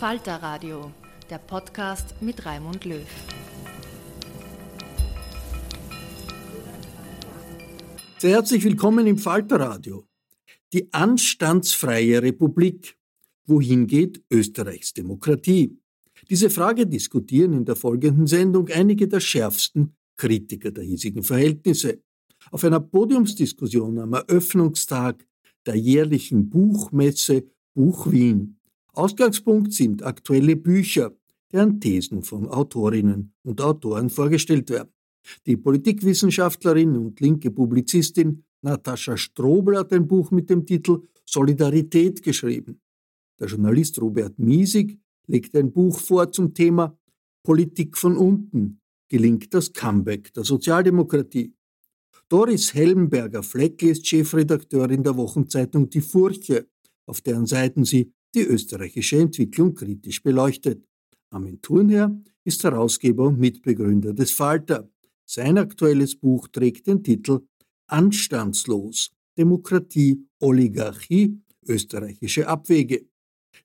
Falter Radio, der Podcast mit Raimund Löw. Sehr herzlich willkommen im Falter Radio. Die anstandsfreie Republik. Wohin geht Österreichs Demokratie? Diese Frage diskutieren in der folgenden Sendung einige der schärfsten Kritiker der hiesigen Verhältnisse. Auf einer Podiumsdiskussion am Eröffnungstag der jährlichen Buchmesse Buch Wien Ausgangspunkt sind aktuelle Bücher, deren Thesen von Autorinnen und Autoren vorgestellt werden. Die Politikwissenschaftlerin und linke Publizistin Natascha Strobel hat ein Buch mit dem Titel Solidarität geschrieben. Der Journalist Robert Miesig legt ein Buch vor zum Thema Politik von unten. Gelingt das Comeback der Sozialdemokratie? Doris Helmberger-Fleckl ist Chefredakteurin der Wochenzeitung Die Furche, auf deren Seiten sie die österreichische Entwicklung kritisch beleuchtet. Armin Thurnherr ist Herausgeber und Mitbegründer des Falter. Sein aktuelles Buch trägt den Titel Anstandslos Demokratie, Oligarchie, österreichische Abwege.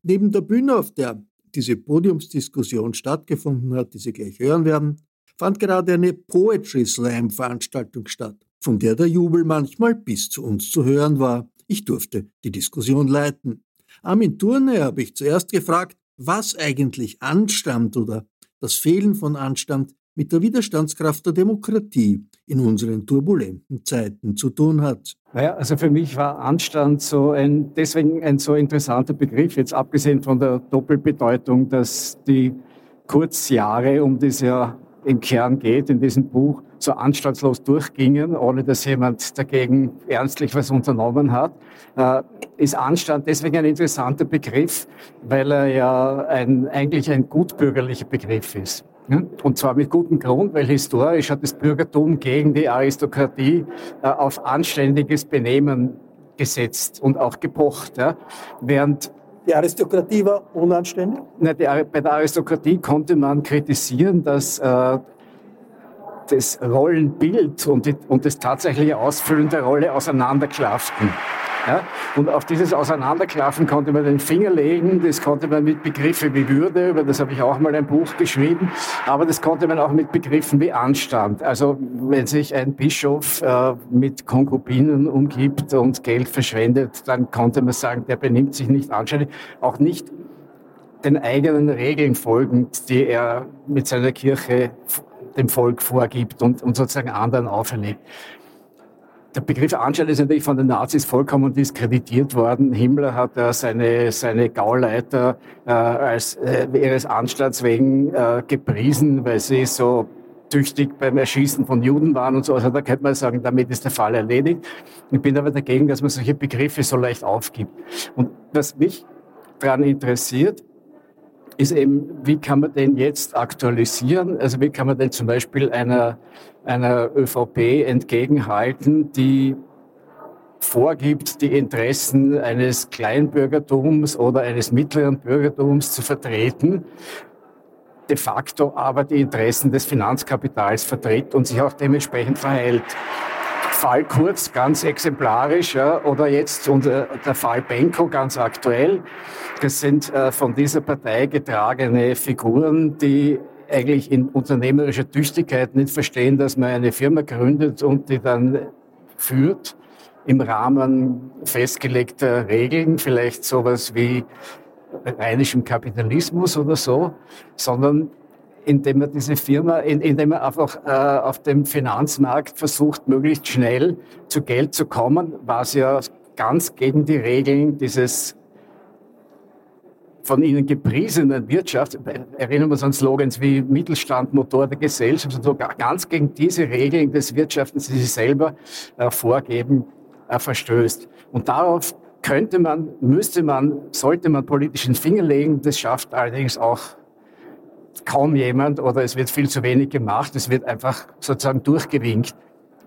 Neben der Bühne, auf der diese Podiumsdiskussion stattgefunden hat, die Sie gleich hören werden, fand gerade eine Poetry Slam Veranstaltung statt, von der der Jubel manchmal bis zu uns zu hören war. Ich durfte die Diskussion leiten. Armin Turne habe ich zuerst gefragt, was eigentlich Anstand oder das Fehlen von Anstand mit der Widerstandskraft der Demokratie in unseren turbulenten Zeiten zu tun hat. Naja, also für mich war Anstand so ein, deswegen ein so interessanter Begriff, jetzt abgesehen von der Doppelbedeutung, dass die Kurzjahre, um die es ja im Kern geht in diesem Buch, so anstandslos durchgingen, ohne dass jemand dagegen ernstlich was unternommen hat, äh, ist Anstand deswegen ein interessanter Begriff, weil er ja ein, eigentlich ein gutbürgerlicher Begriff ist. Und zwar mit gutem Grund, weil historisch hat das Bürgertum gegen die Aristokratie äh, auf anständiges Benehmen gesetzt und auch gepocht. Während die Aristokratie war unanständig? Na, die, bei der Aristokratie konnte man kritisieren, dass äh, das Rollenbild und, die, und das tatsächliche Ausfüllen der Rolle auseinanderklafften. Ja? Und auf dieses Auseinanderklaffen konnte man den Finger legen, das konnte man mit Begriffen wie Würde, über das habe ich auch mal ein Buch geschrieben, aber das konnte man auch mit Begriffen wie Anstand. Also wenn sich ein Bischof äh, mit Konkubinen umgibt und Geld verschwendet, dann konnte man sagen, der benimmt sich nicht anständig, auch nicht den eigenen Regeln folgend, die er mit seiner Kirche dem Volk vorgibt und, und sozusagen anderen auferlegt. Der Begriff Anstalt ist natürlich von den Nazis vollkommen diskreditiert worden. Himmler hat äh, seine, seine Gauleiter äh, als äh, ihres Anstands wegen äh, gepriesen, weil sie so tüchtig beim Erschießen von Juden waren und so. Also da könnte man sagen, damit ist der Fall erledigt. Ich bin aber dagegen, dass man solche Begriffe so leicht aufgibt. Und was mich daran interessiert, ist eben, wie kann man den jetzt aktualisieren? Also wie kann man denn zum Beispiel einer, einer ÖVP entgegenhalten, die vorgibt, die Interessen eines Kleinbürgertums oder eines mittleren Bürgertums zu vertreten, de facto aber die Interessen des Finanzkapitals vertritt und sich auch dementsprechend verhält. Fall Kurz ganz exemplarisch ja, oder jetzt unser, der Fall Benko ganz aktuell. Das sind äh, von dieser Partei getragene Figuren, die eigentlich in unternehmerischer Tüchtigkeit nicht verstehen, dass man eine Firma gründet und die dann führt im Rahmen festgelegter Regeln, vielleicht sowas wie rheinischem Kapitalismus oder so, sondern indem er diese Firma, indem er einfach äh, auf dem Finanzmarkt versucht, möglichst schnell zu Geld zu kommen, was ja ganz gegen die Regeln dieses von Ihnen gepriesenen Wirtschaft, erinnern wir uns an Slogans wie Mittelstand, Motor der Gesellschaft und so, ganz gegen diese Regeln des Wirtschaftens, die Sie selber äh, vorgeben, äh, verstößt. Und darauf könnte man, müsste man, sollte man politischen Finger legen. Das schafft allerdings auch kaum jemand oder es wird viel zu wenig gemacht. Es wird einfach sozusagen durchgewinkt.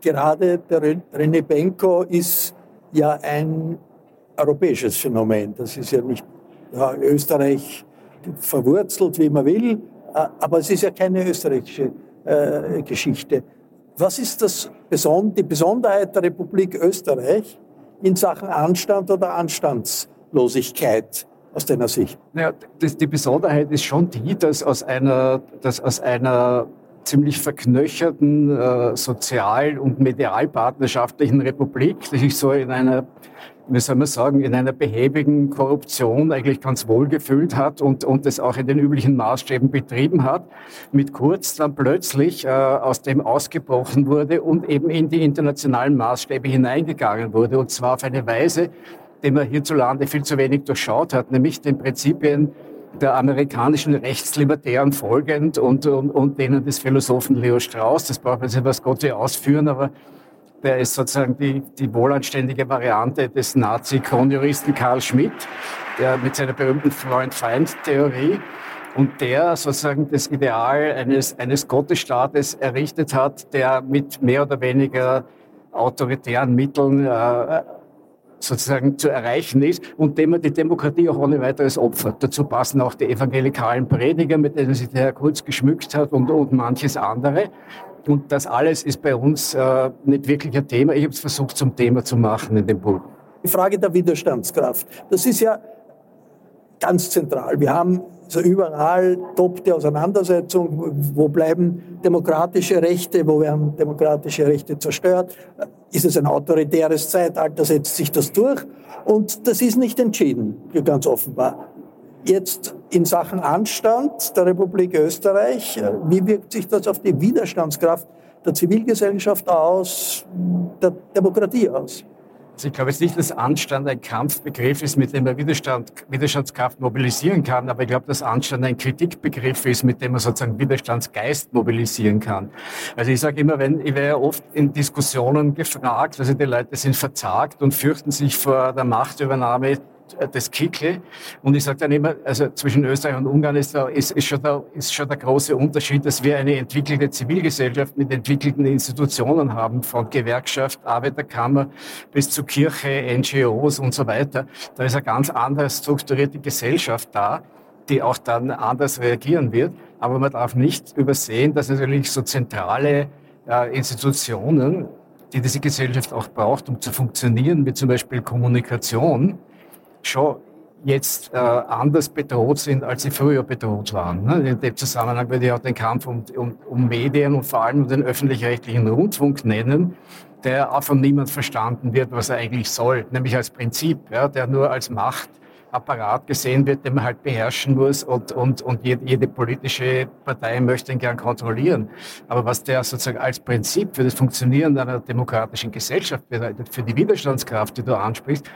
Gerade der René Benko ist ja ein europäisches Phänomen. Das ist ja nicht ja, Österreich verwurzelt, wie man will, aber es ist ja keine österreichische äh, Geschichte. Was ist das Beson die Besonderheit der Republik Österreich in Sachen Anstand oder Anstandslosigkeit? Aus deiner Sicht? Naja, das, die Besonderheit ist schon die, dass aus einer, dass aus einer ziemlich verknöcherten äh, sozial- und medialpartnerschaftlichen Republik, die sich so in einer, wie soll man sagen, in einer behäbigen Korruption eigentlich ganz wohl gefühlt hat und, und es auch in den üblichen Maßstäben betrieben hat, mit Kurz dann plötzlich äh, aus dem ausgebrochen wurde und eben in die internationalen Maßstäbe hineingegangen wurde und zwar auf eine Weise, den man hierzulande viel zu wenig durchschaut hat, nämlich den Prinzipien der amerikanischen Rechtslibertären folgend und, und, und denen des Philosophen Leo Strauss. Das braucht man sich was Gott ausführen, aber der ist sozusagen die, die wohlanständige Variante des Nazi-Kronjuristen Karl Schmidt, der mit seiner berühmten Freund-Feind-Theorie und der sozusagen das Ideal eines, eines Gottesstaates errichtet hat, der mit mehr oder weniger autoritären Mitteln äh, sozusagen zu erreichen ist und dem man die Demokratie auch ohne weiteres opfert. Dazu passen auch die evangelikalen Prediger, mit denen sich der Herr Kurz geschmückt hat und, und manches andere. Und das alles ist bei uns äh, nicht wirklich ein Thema. Ich habe es versucht zum Thema zu machen in dem Buch. Die Frage der Widerstandskraft. Das ist ja ganz zentral. Wir haben so überall topte Auseinandersetzung, wo bleiben demokratische Rechte, wo werden demokratische Rechte zerstört. Ist es ein autoritäres Zeitalter, setzt sich das durch. Und das ist nicht entschieden, ganz offenbar. Jetzt in Sachen Anstand der Republik Österreich, wie wirkt sich das auf die Widerstandskraft der Zivilgesellschaft aus, der Demokratie aus? Also ich glaube jetzt nicht, dass Anstand ein Kampfbegriff ist, mit dem man Widerstand, Widerstandskraft mobilisieren kann, aber ich glaube, dass Anstand ein Kritikbegriff ist, mit dem man sozusagen Widerstandsgeist mobilisieren kann. Also ich sage immer, wenn, ich ja oft in Diskussionen gefragt, also die Leute sind verzagt und fürchten sich vor der Machtübernahme das Kickl. Und ich sage dann immer, also zwischen Österreich und Ungarn ist, da, ist, ist, schon der, ist schon der große Unterschied, dass wir eine entwickelte Zivilgesellschaft mit entwickelten Institutionen haben, von Gewerkschaft, Arbeiterkammer bis zu Kirche, NGOs und so weiter. Da ist eine ganz andere strukturierte Gesellschaft da die auch dann anders reagieren wird. Aber man darf nicht übersehen, dass natürlich so zentrale äh, Institutionen, die diese Gesellschaft auch braucht, um zu funktionieren, wie zum Beispiel Kommunikation, schon jetzt äh, anders bedroht sind, als sie früher bedroht waren. Ne? In dem Zusammenhang würde ich auch den Kampf um, um, um Medien und vor allem um den öffentlich-rechtlichen Rundfunk nennen, der auch von niemand verstanden wird, was er eigentlich soll, nämlich als Prinzip, ja, der nur als Macht Apparat gesehen wird, den man halt beherrschen muss und, und, und jede politische Partei möchte ihn gern kontrollieren. Aber was der sozusagen als Prinzip für das Funktionieren einer demokratischen Gesellschaft bedeutet, für die Widerstandskraft, die du ansprichst,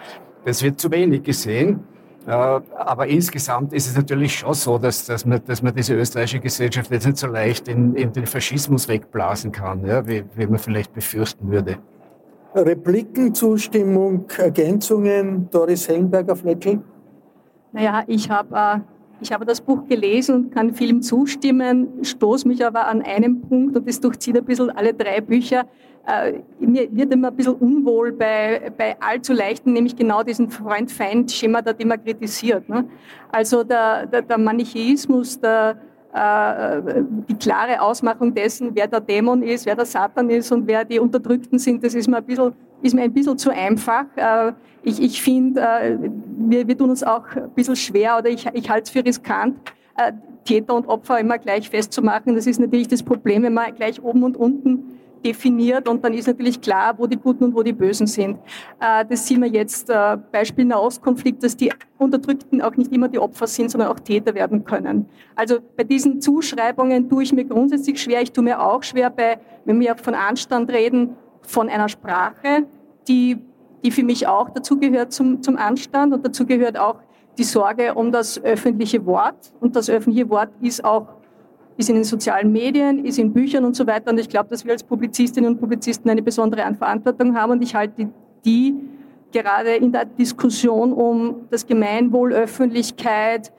das wird zu wenig gesehen. Äh, aber insgesamt ist es natürlich schon so, dass, dass, man, dass man diese österreichische Gesellschaft jetzt nicht so leicht in, in den Faschismus wegblasen kann, ja, wie, wie man vielleicht befürchten würde. Repliken, Zustimmung, Ergänzungen, Doris Hellenberger-Fleckel? Naja, ich habe äh, ich habe das Buch gelesen und kann Film zustimmen, stoße mich aber an einem Punkt und das durchzieht ein bisschen alle drei Bücher. Äh, mir wird immer ein bisschen unwohl bei, bei allzu leichten, nämlich genau diesen Freund-Feind-Schema, den man kritisiert. Ne? Also der, der, der Manichäismus, der, äh, die klare Ausmachung dessen, wer der Dämon ist, wer der Satan ist und wer die Unterdrückten sind, das ist mir ein bisschen, ist mir ein bisschen zu einfach. Äh, ich, ich finde, äh, wir, wir tun uns auch ein bisschen schwer oder ich, ich halte es für riskant, äh, Täter und Opfer immer gleich festzumachen. Das ist natürlich das Problem, wenn man gleich oben und unten definiert und dann ist natürlich klar, wo die Guten und wo die Bösen sind. Äh, das sehen wir jetzt, äh, Beispiel Nahostkonflikt, dass die Unterdrückten auch nicht immer die Opfer sind, sondern auch Täter werden können. Also bei diesen Zuschreibungen tue ich mir grundsätzlich schwer. Ich tue mir auch schwer bei, wenn wir von Anstand reden, von einer Sprache, die, die für mich auch dazu gehört zum, zum Anstand und dazu gehört auch die Sorge um das öffentliche Wort. Und das öffentliche Wort ist auch ist in den sozialen Medien, ist in Büchern und so weiter. Und ich glaube, dass wir als Publizistinnen und Publizisten eine besondere Verantwortung haben. Und ich halte die gerade in der Diskussion um das Gemeinwohl, Öffentlichkeit,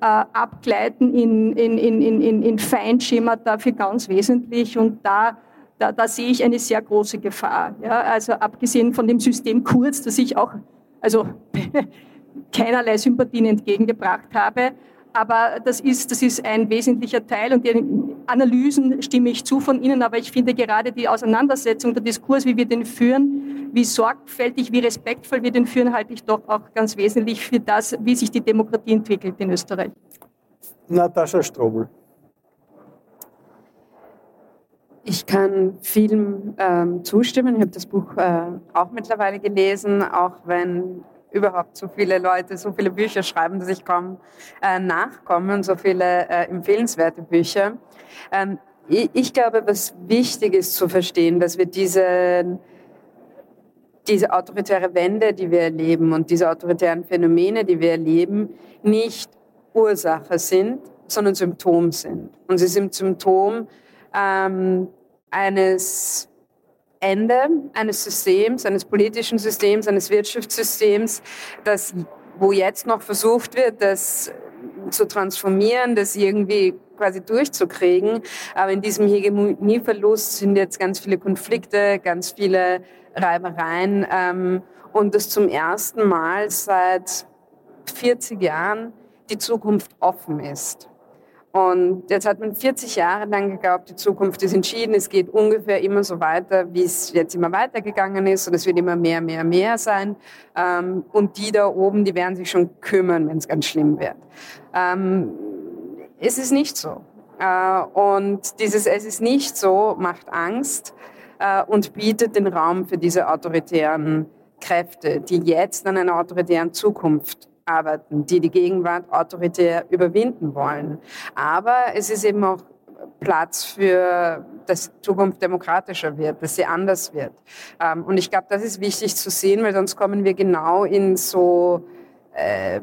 äh, Abgleiten in, in, in, in, in Feinschema dafür ganz wesentlich. Und da, da, da sehe ich eine sehr große Gefahr. Ja? Also abgesehen von dem System Kurz, das ich auch also keinerlei Sympathien entgegengebracht habe, aber das ist, das ist ein wesentlicher Teil und die Analysen stimme ich zu von Ihnen, aber ich finde gerade die Auseinandersetzung, der Diskurs, wie wir den führen, wie sorgfältig, wie respektvoll wir den führen, halte ich doch auch ganz wesentlich für das, wie sich die Demokratie entwickelt in Österreich. Natascha Strobel. Ich kann vielem ähm, zustimmen. Ich habe das Buch äh, auch mittlerweile gelesen, auch wenn überhaupt so viele Leute so viele Bücher schreiben, dass ich kaum äh, nachkomme und so viele äh, empfehlenswerte Bücher. Ähm, ich, ich, glaube, was wichtig ist zu verstehen, dass wir diese, diese autoritäre Wende, die wir erleben und diese autoritären Phänomene, die wir erleben, nicht Ursache sind, sondern Symptom sind. Und sie sind Symptom ähm, eines Ende eines Systems, eines politischen Systems, eines Wirtschaftssystems, das, wo jetzt noch versucht wird, das zu transformieren, das irgendwie quasi durchzukriegen. Aber in diesem Hegemonieverlust sind jetzt ganz viele Konflikte, ganz viele Reibereien ähm, und das zum ersten Mal seit 40 Jahren die Zukunft offen ist. Und jetzt hat man 40 Jahre lang geglaubt, die Zukunft ist entschieden, es geht ungefähr immer so weiter, wie es jetzt immer weitergegangen ist und es wird immer mehr, mehr, mehr sein. Ähm, und die da oben, die werden sich schon kümmern, wenn es ganz schlimm wird. Ähm, es ist nicht so. Äh, und dieses Es ist nicht so macht Angst äh, und bietet den Raum für diese autoritären Kräfte, die jetzt an einer autoritären Zukunft arbeiten, die die Gegenwart autoritär überwinden wollen. Aber es ist eben auch Platz für, dass Zukunft demokratischer wird, dass sie anders wird. Ähm, und ich glaube, das ist wichtig zu sehen, weil sonst kommen wir genau in so, äh,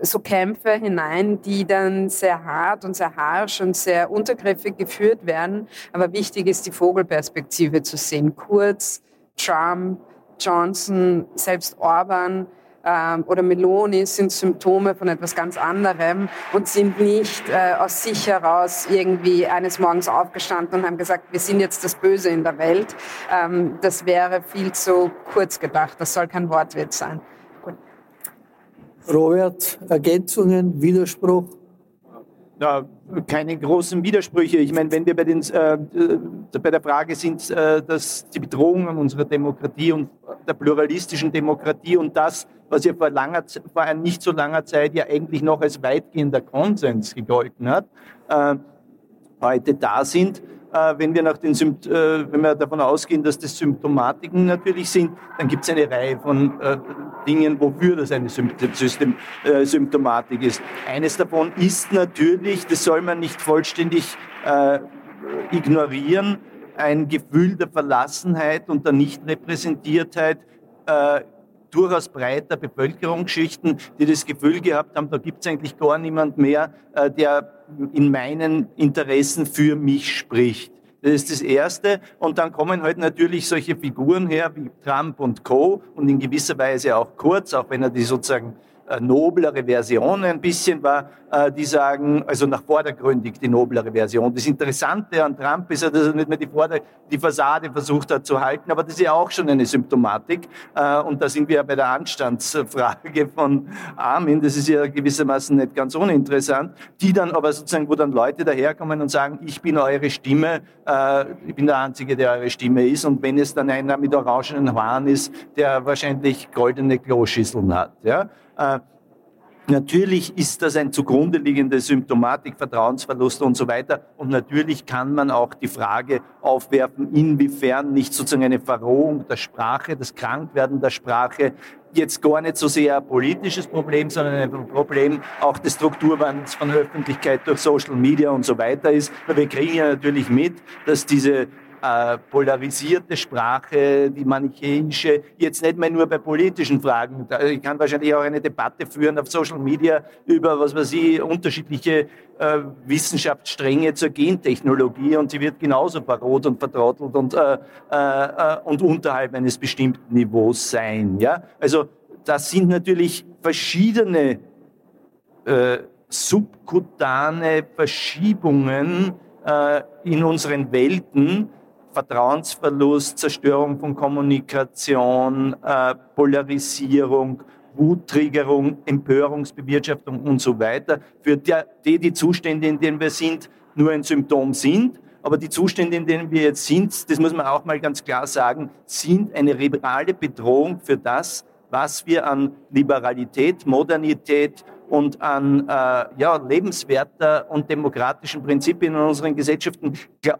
so Kämpfe hinein, die dann sehr hart und sehr harsch und sehr untergriffig geführt werden. Aber wichtig ist, die Vogelperspektive zu sehen. Kurz, Trump, Johnson, selbst Orban, ähm, oder Meloni sind Symptome von etwas ganz anderem und sind nicht äh, aus sich heraus irgendwie eines Morgens aufgestanden und haben gesagt, wir sind jetzt das Böse in der Welt. Ähm, das wäre viel zu kurz gedacht. Das soll kein Wortwitz sein. Gut. Robert, Ergänzungen, Widerspruch? Na, keine großen Widersprüche. Ich meine, wenn wir bei, den, äh, bei der Frage sind, äh, dass die Bedrohung unserer Demokratie und der pluralistischen Demokratie und das, was ja vor, langer, vor nicht so langer Zeit ja eigentlich noch als weitgehender Konsens gegolten hat, äh, heute da sind, äh, wenn wir, nach den Sympt äh, wenn wir davon ausgehen, dass das Symptomatiken natürlich sind, dann gibt es eine Reihe von äh, Dingen, wofür das eine äh, Symptomatik ist. Eines davon ist natürlich, das soll man nicht vollständig äh, ignorieren, ein Gefühl der Verlassenheit und der Nichtrepräsentiertheit äh, durchaus breiter Bevölkerungsschichten, die das Gefühl gehabt haben, da gibt es eigentlich gar niemand mehr, äh, der in meinen Interessen für mich spricht. Das ist das Erste. Und dann kommen halt natürlich solche Figuren her wie Trump und Co. und in gewisser Weise auch Kurz, auch wenn er die sozusagen noblere Version ein bisschen war, äh, die sagen, also nach vordergründig die noblere Version. Das Interessante an Trump ist ja, dass er nicht mehr die, Vorder die Fassade versucht hat zu halten, aber das ist ja auch schon eine Symptomatik. Äh, und da sind wir ja bei der Anstandsfrage von Armin, das ist ja gewissermaßen nicht ganz uninteressant, die dann aber sozusagen, wo dann Leute daherkommen und sagen, ich bin eure Stimme, ich bin der Einzige, der eure Stimme ist. Und wenn es dann einer mit orangenen Haaren ist, der wahrscheinlich goldene Kloschüsseln hat. Ja? Äh, natürlich ist das ein zugrunde liegende Symptomatik, Vertrauensverlust und so weiter. Und natürlich kann man auch die Frage aufwerfen, inwiefern nicht sozusagen eine Verrohung der Sprache, das Krankwerden der Sprache jetzt gar nicht so sehr ein politisches Problem, sondern ein Problem auch des Strukturwandels von Öffentlichkeit durch Social Media und so weiter ist. Wir kriegen ja natürlich mit, dass diese äh, polarisierte Sprache, die manichäische, jetzt nicht mehr nur bei politischen Fragen. Ich kann wahrscheinlich auch eine Debatte führen auf Social Media über, was weiß ich, unterschiedliche äh, Wissenschaftsstränge zur Gentechnologie und sie wird genauso verrot und vertrottelt und, äh, äh, und unterhalb eines bestimmten Niveaus sein. Ja? Also das sind natürlich verschiedene äh, subkutane Verschiebungen äh, in unseren Welten, Vertrauensverlust, Zerstörung von Kommunikation, äh, Polarisierung, Wuttriggerung, Empörungsbewirtschaftung und so weiter, für die die Zustände, in denen wir sind, nur ein Symptom sind. Aber die Zustände, in denen wir jetzt sind, das muss man auch mal ganz klar sagen, sind eine reale Bedrohung für das, was wir an Liberalität, Modernität und an äh, ja, lebenswerter und demokratischen Prinzipien in unseren Gesellschaften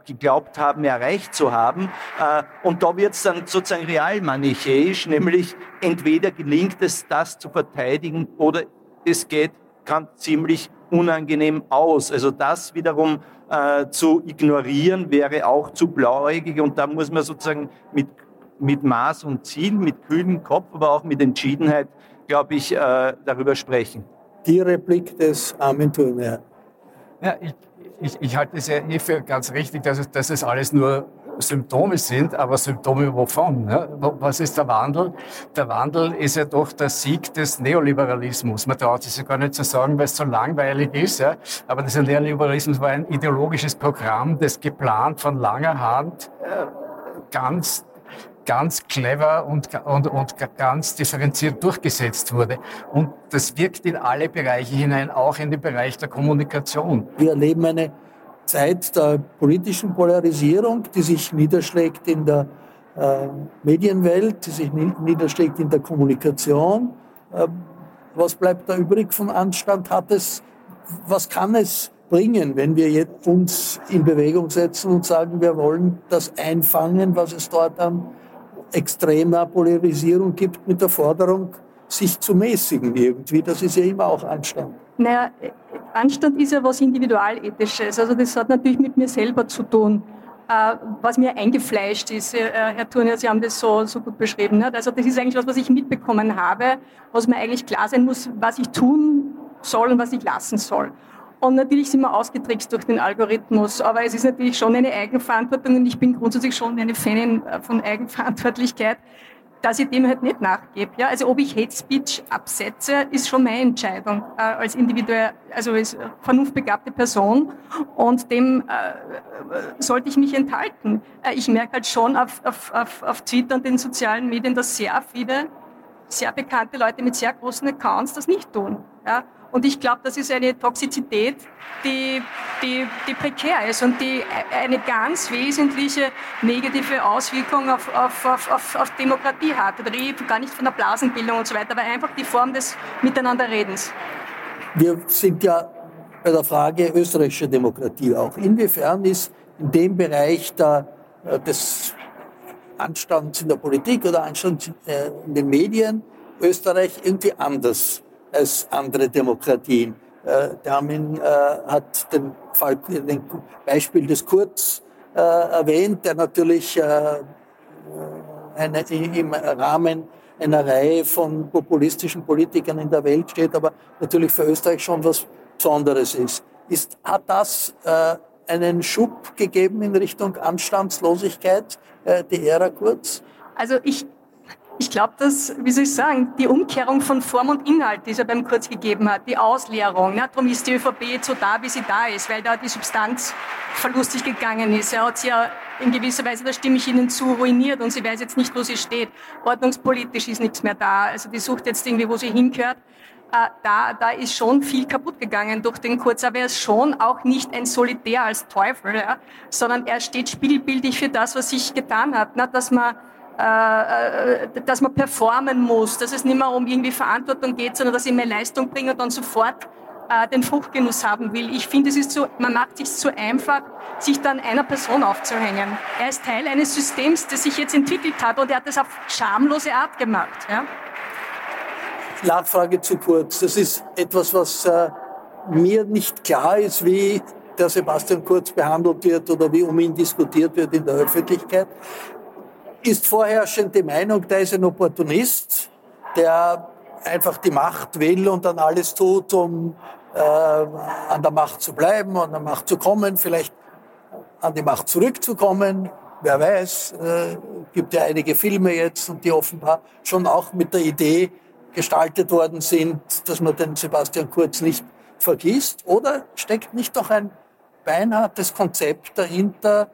geglaubt haben, erreicht zu haben. Äh, und da wird es dann sozusagen realmanichäisch, nämlich entweder gelingt es, das zu verteidigen oder es geht kann ziemlich unangenehm aus. Also das wiederum äh, zu ignorieren wäre auch zu blauäugig und da muss man sozusagen mit, mit Maß und Ziel, mit kühlem Kopf, aber auch mit Entschiedenheit, glaube ich, äh, darüber sprechen die Replik des Armin Thurner. Ja, ich, ich, ich halte es ja eh für ganz richtig, dass es, dass es alles nur Symptome sind, aber Symptome wovon? Ja? Was ist der Wandel? Der Wandel ist ja doch der Sieg des Neoliberalismus. Man traut sich ja gar nicht zu sagen, weil es so langweilig ist. Ja? Aber dieser Neoliberalismus war ein ideologisches Programm, das geplant von langer Hand äh, ganz ganz clever und, und, und ganz differenziert durchgesetzt wurde. Und das wirkt in alle Bereiche hinein, auch in den Bereich der Kommunikation. Wir erleben eine Zeit der politischen Polarisierung, die sich niederschlägt in der äh, Medienwelt, die sich niederschlägt in der Kommunikation. Äh, was bleibt da übrig von Anstand? Hat es, was kann es bringen, wenn wir uns in Bewegung setzen und sagen, wir wollen das einfangen, was es dort an extremer Polarisierung gibt mit der Forderung, sich zu mäßigen irgendwie. Das ist ja immer auch Anstand. Naja, Anstand ist ja was Individualethisches. Also das hat natürlich mit mir selber zu tun, äh, was mir eingefleischt ist. Äh, Herr Turner, Sie haben das so, so gut beschrieben. Also das ist eigentlich was, was ich mitbekommen habe, was mir eigentlich klar sein muss, was ich tun soll und was ich lassen soll. Und natürlich sind wir ausgetrickst durch den Algorithmus, aber es ist natürlich schon eine Eigenverantwortung und ich bin grundsätzlich schon eine Fanin äh, von Eigenverantwortlichkeit, dass ich dem halt nicht nachgebe. Ja? Also ob ich Hate Speech absetze, ist schon meine Entscheidung äh, als individuell, also als vernunftbegabte Person und dem äh, sollte ich mich enthalten. Äh, ich merke halt schon auf, auf, auf, auf Twitter und den sozialen Medien, dass sehr viele sehr bekannte Leute mit sehr großen Accounts das nicht tun. Ja? Und ich glaube, das ist eine Toxizität, die, die, die prekär ist und die eine ganz wesentliche negative Auswirkung auf, auf, auf, auf, Demokratie hat. Da rede ich gar nicht von der Blasenbildung und so weiter, aber einfach die Form des Miteinanderredens. Wir sind ja bei der Frage österreichische Demokratie auch. Inwiefern ist in dem Bereich der, äh, des Anstands in der Politik oder Anstands äh, in den Medien Österreich irgendwie anders als andere Demokratien. Der Armin hat den Fall, den Beispiel des Kurz erwähnt, der natürlich eine, im Rahmen einer Reihe von populistischen Politikern in der Welt steht, aber natürlich für Österreich schon was Besonderes ist. ist hat das äh, einen Schub gegeben in Richtung Anstandslosigkeit, äh, die Ära Kurz? Also ich ich glaube, dass, wie soll ich sagen, die Umkehrung von Form und Inhalt, die es ja beim Kurz gegeben hat, die Ausleerung, ne? darum ist die ÖVP jetzt so da, wie sie da ist, weil da die Substanz verlustig gegangen ist. Er hat sie ja in gewisser Weise, da stimme ich Ihnen zu, ruiniert und sie weiß jetzt nicht, wo sie steht. Ordnungspolitisch ist nichts mehr da. Also die sucht jetzt irgendwie, wo sie hingehört. Äh, da, da ist schon viel kaputt gegangen durch den Kurz, aber er ist schon auch nicht ein Solitär als Teufel, ja, sondern er steht spiegelbildlich für das, was sich getan hat, ne, dass man äh, äh, dass man performen muss, dass es nicht mehr um irgendwie Verantwortung geht, sondern dass ich mehr Leistung bringe und dann sofort äh, den Fruchtgenuss haben will. Ich finde, es ist so, man macht sich zu einfach, sich dann einer Person aufzuhängen. Er ist Teil eines Systems, das sich jetzt entwickelt hat und er hat das auf schamlose Art gemacht. Ja? Nachfrage zu kurz. Das ist etwas, was äh, mir nicht klar ist, wie der Sebastian Kurz behandelt wird oder wie um ihn diskutiert wird in der Öffentlichkeit. Ist vorherrschend die Meinung, der ist ein Opportunist, der einfach die Macht will und dann alles tut, um äh, an der Macht zu bleiben, an der Macht zu kommen, vielleicht an die Macht zurückzukommen. Wer weiß, äh, gibt ja einige Filme jetzt und die offenbar schon auch mit der Idee gestaltet worden sind, dass man den Sebastian Kurz nicht vergisst. Oder steckt nicht doch ein beinhartes Konzept dahinter,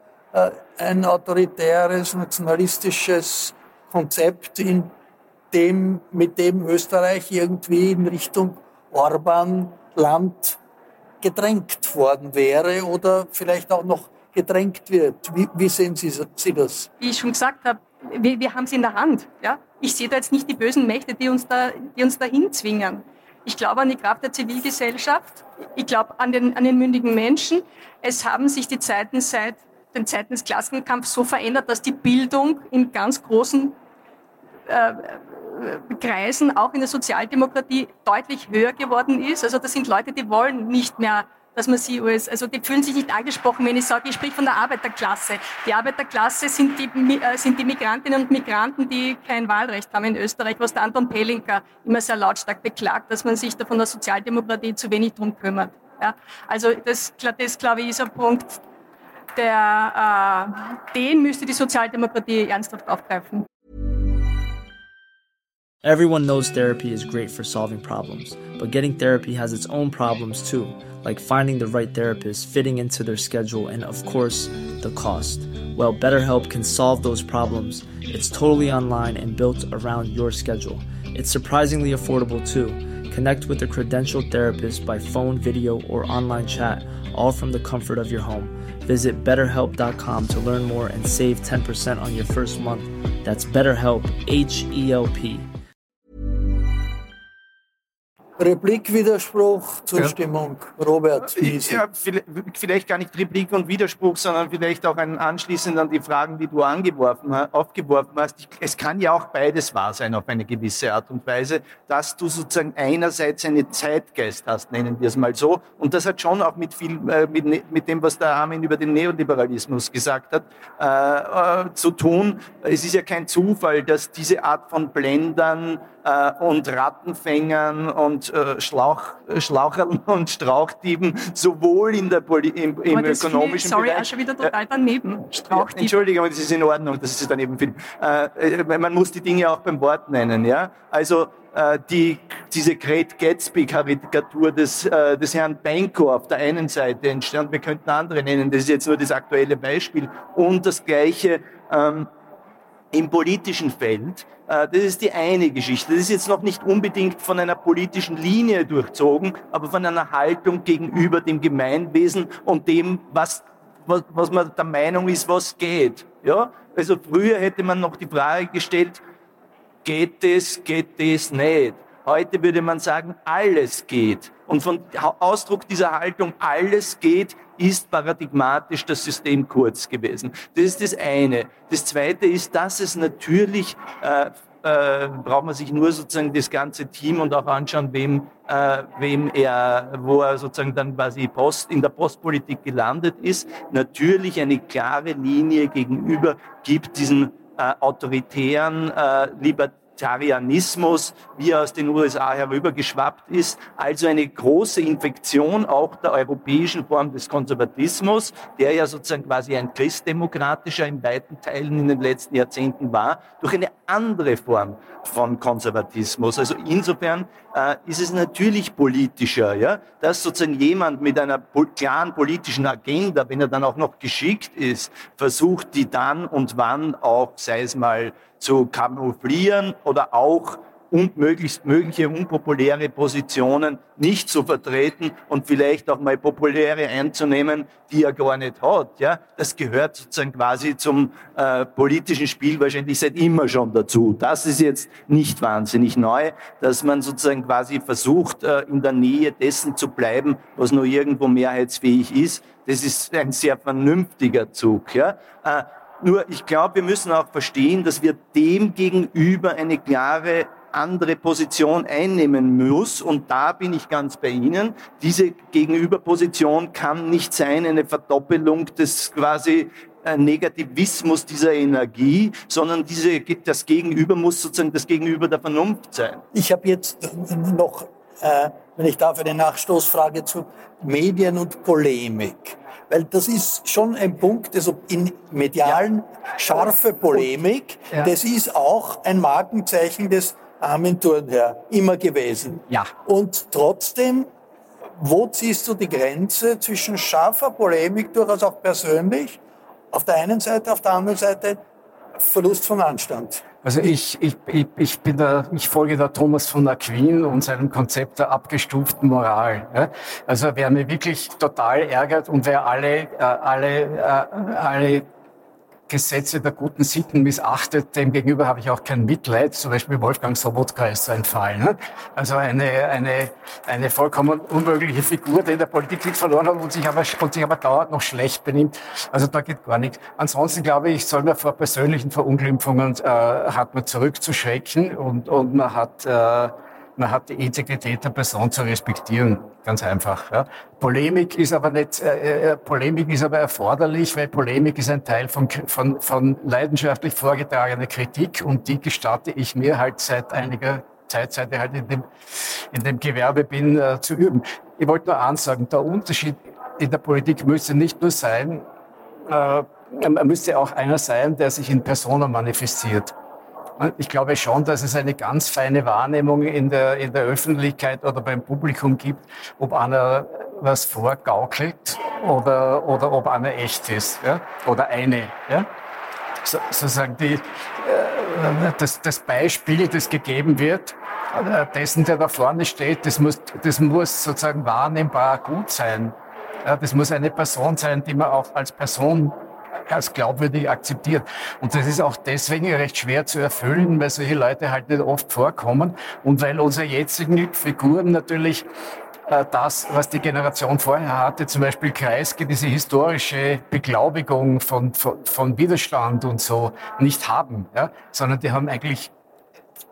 ein autoritäres, nationalistisches Konzept, in dem, mit dem Österreich irgendwie in Richtung Orban-Land gedrängt worden wäre oder vielleicht auch noch gedrängt wird. Wie, wie sehen Sie, Sie, das? Wie ich schon gesagt habe, wir, wir haben es in der Hand. Ja? Ich sehe da jetzt nicht die bösen Mächte, die uns, da, die uns dahin zwingen. Ich glaube an die Kraft der Zivilgesellschaft. Ich glaube an den, an den mündigen Menschen. Es haben sich die Zeiten seit den Zeiten des Klassenkampfs so verändert, dass die Bildung in ganz großen äh, Kreisen, auch in der Sozialdemokratie, deutlich höher geworden ist. Also das sind Leute, die wollen nicht mehr dass man sie als, also die fühlen sich nicht angesprochen, wenn ich sage, ich spreche von der Arbeiterklasse. Die Arbeiterklasse sind die, äh, sind die Migrantinnen und Migranten, die kein Wahlrecht haben in Österreich, was der Anton Pelinka immer sehr lautstark beklagt, dass man sich da von der Sozialdemokratie zu wenig drum kümmert. Ja, also das, das glaube ich ist ein Punkt, der, øh, äh, den er müsste die Sozialdemokratie ernsthaft aufgreifen. Everyone knows therapy is great for solving problems, but getting therapy has its own problems too, like finding the right therapist, fitting into their schedule, and of course, the cost. Well, BetterHelp can solve those problems. It's totally online and built around your schedule. It's surprisingly affordable too. Connect with a credentialed therapist by phone, video, or online chat, all from the comfort of your home. Visit betterhelp.com to learn more and save 10% on your first month. That's BetterHelp, H E L P. Replik, Widerspruch, Zustimmung. Ja. Robert. Ja, vielleicht gar nicht Replik und Widerspruch, sondern vielleicht auch ein anschließend an die Fragen, die du angeworfen, aufgeworfen hast. Es kann ja auch beides wahr sein auf eine gewisse Art und Weise, dass du sozusagen einerseits einen Zeitgeist hast, nennen wir es mal so. Und das hat schon auch mit, viel, äh, mit, ne, mit dem, was der Armin über den Neoliberalismus gesagt hat, äh, äh, zu tun. Es ist ja kein Zufall, dass diese Art von Blendern äh, und Rattenfängern und äh, Schlauch, Schlauchern und Strauchdieben sowohl in der Poli im, im ökonomischen sorry, Bereich. Sorry, schon wieder total daneben. Strauchdieben. Entschuldigung, aber das ist in Ordnung, das ist daneben Film. Äh, man muss die Dinge auch beim Wort nennen, ja. Also äh, die, diese Great Gatsby-Karikatur des, äh, des Herrn Benko auf der einen Seite entstand, wir könnten andere nennen, das ist jetzt nur das aktuelle Beispiel, und das gleiche ähm, im politischen Feld. Äh, das ist die eine Geschichte. Das ist jetzt noch nicht unbedingt von einer politischen Linie durchzogen, aber von einer Haltung gegenüber dem Gemeinwesen und dem, was, was, was man der Meinung ist, was geht. Ja? Also früher hätte man noch die Frage gestellt, geht das, geht das nicht? Heute würde man sagen, alles geht. Und von Ausdruck dieser Haltung, alles geht, ist paradigmatisch das System Kurz gewesen. Das ist das eine. Das zweite ist, dass es natürlich äh, äh, braucht man sich nur sozusagen das ganze Team und auch anschauen, wem, äh, wem er, wo er sozusagen dann quasi Post, in der Postpolitik gelandet ist, natürlich eine klare Linie gegenüber gibt diesen äh, autoritären, äh, libertären Vegetarianismus, wie er aus den USA herübergeschwappt ist. Also eine große Infektion auch der europäischen Form des Konservatismus, der ja sozusagen quasi ein christdemokratischer in weiten Teilen in den letzten Jahrzehnten war, durch eine andere Form von Konservatismus. Also insofern äh, ist es natürlich politischer, ja, dass sozusagen jemand mit einer klaren politischen Agenda, wenn er dann auch noch geschickt ist, versucht, die dann und wann auch, sei es mal zu kamuflieren oder auch und möglichst mögliche unpopuläre Positionen nicht zu vertreten und vielleicht auch mal populäre einzunehmen, die er gar nicht hat. Ja, das gehört sozusagen quasi zum äh, politischen Spiel wahrscheinlich seit immer schon dazu. Das ist jetzt nicht wahnsinnig neu, dass man sozusagen quasi versucht, äh, in der Nähe dessen zu bleiben, was nur irgendwo mehrheitsfähig ist. Das ist ein sehr vernünftiger Zug. Ja. Äh, nur ich glaube, wir müssen auch verstehen, dass wir dem gegenüber eine klare andere Position einnehmen muss. Und da bin ich ganz bei Ihnen. Diese Gegenüberposition kann nicht sein eine Verdoppelung des quasi äh, Negativismus dieser Energie, sondern diese, das Gegenüber muss sozusagen das Gegenüber der Vernunft sein. Ich habe jetzt noch, äh, wenn ich darf, eine Nachstoßfrage zu Medien und Polemik. Weil das ist schon ein Punkt, also in medialen scharfe Polemik, ja. das ist auch ein Markenzeichen des armen Turnherr, immer gewesen. Ja. Und trotzdem, wo ziehst du die Grenze zwischen scharfer Polemik, durchaus auch persönlich, auf der einen Seite, auf der anderen Seite Verlust von Anstand? Also ich, ich, ich, ich, bin da, ich folge da Thomas von Aquin und seinem Konzept der abgestuften Moral. Ja? Also wer mir wirklich total ärgert und wer alle, äh, alle, äh, alle Gesetze der guten Sitten missachtet, dem gegenüber habe ich auch kein Mitleid. Zum Beispiel Wolfgang Sobotka ist so ein Fall. Ne? Also eine, eine, eine vollkommen unmögliche Figur, die in der Politik nichts verloren hat und sich, aber, und sich aber dauernd noch schlecht benimmt. Also da geht gar nichts. Ansonsten glaube ich, soll man vor persönlichen Verunglimpfungen, äh, hat man zurückzuschrecken und, und man hat... Äh, man hat die Integrität der Person zu respektieren, ganz einfach. Ja. Polemik ist aber nicht, äh, äh, Polemik ist aber erforderlich, weil Polemik ist ein Teil von, von, von leidenschaftlich vorgetragener Kritik und die gestatte ich mir halt seit einiger Zeit, seit ich halt in dem, in dem Gewerbe bin, äh, zu üben. Ich wollte nur ansagen, der Unterschied in der Politik müsste nicht nur sein, äh, müsste auch einer sein, der sich in Persona manifestiert. Ich glaube schon, dass es eine ganz feine Wahrnehmung in der, in der Öffentlichkeit oder beim Publikum gibt, ob einer was vorgaukelt oder, oder ob einer echt ist ja? oder eine. Ja? So, sozusagen die, äh, das, das Beispiel, das gegeben wird, äh, dessen, der da vorne steht, das muss, das muss sozusagen wahrnehmbar gut sein. Ja, das muss eine Person sein, die man auch als Person als glaubwürdig akzeptiert. Und das ist auch deswegen recht schwer zu erfüllen, weil solche Leute halt nicht oft vorkommen und weil unsere jetzigen Figuren natürlich äh, das, was die Generation vorher hatte, zum Beispiel Kreisky, diese historische Beglaubigung von, von, von Widerstand und so, nicht haben, ja? sondern die haben eigentlich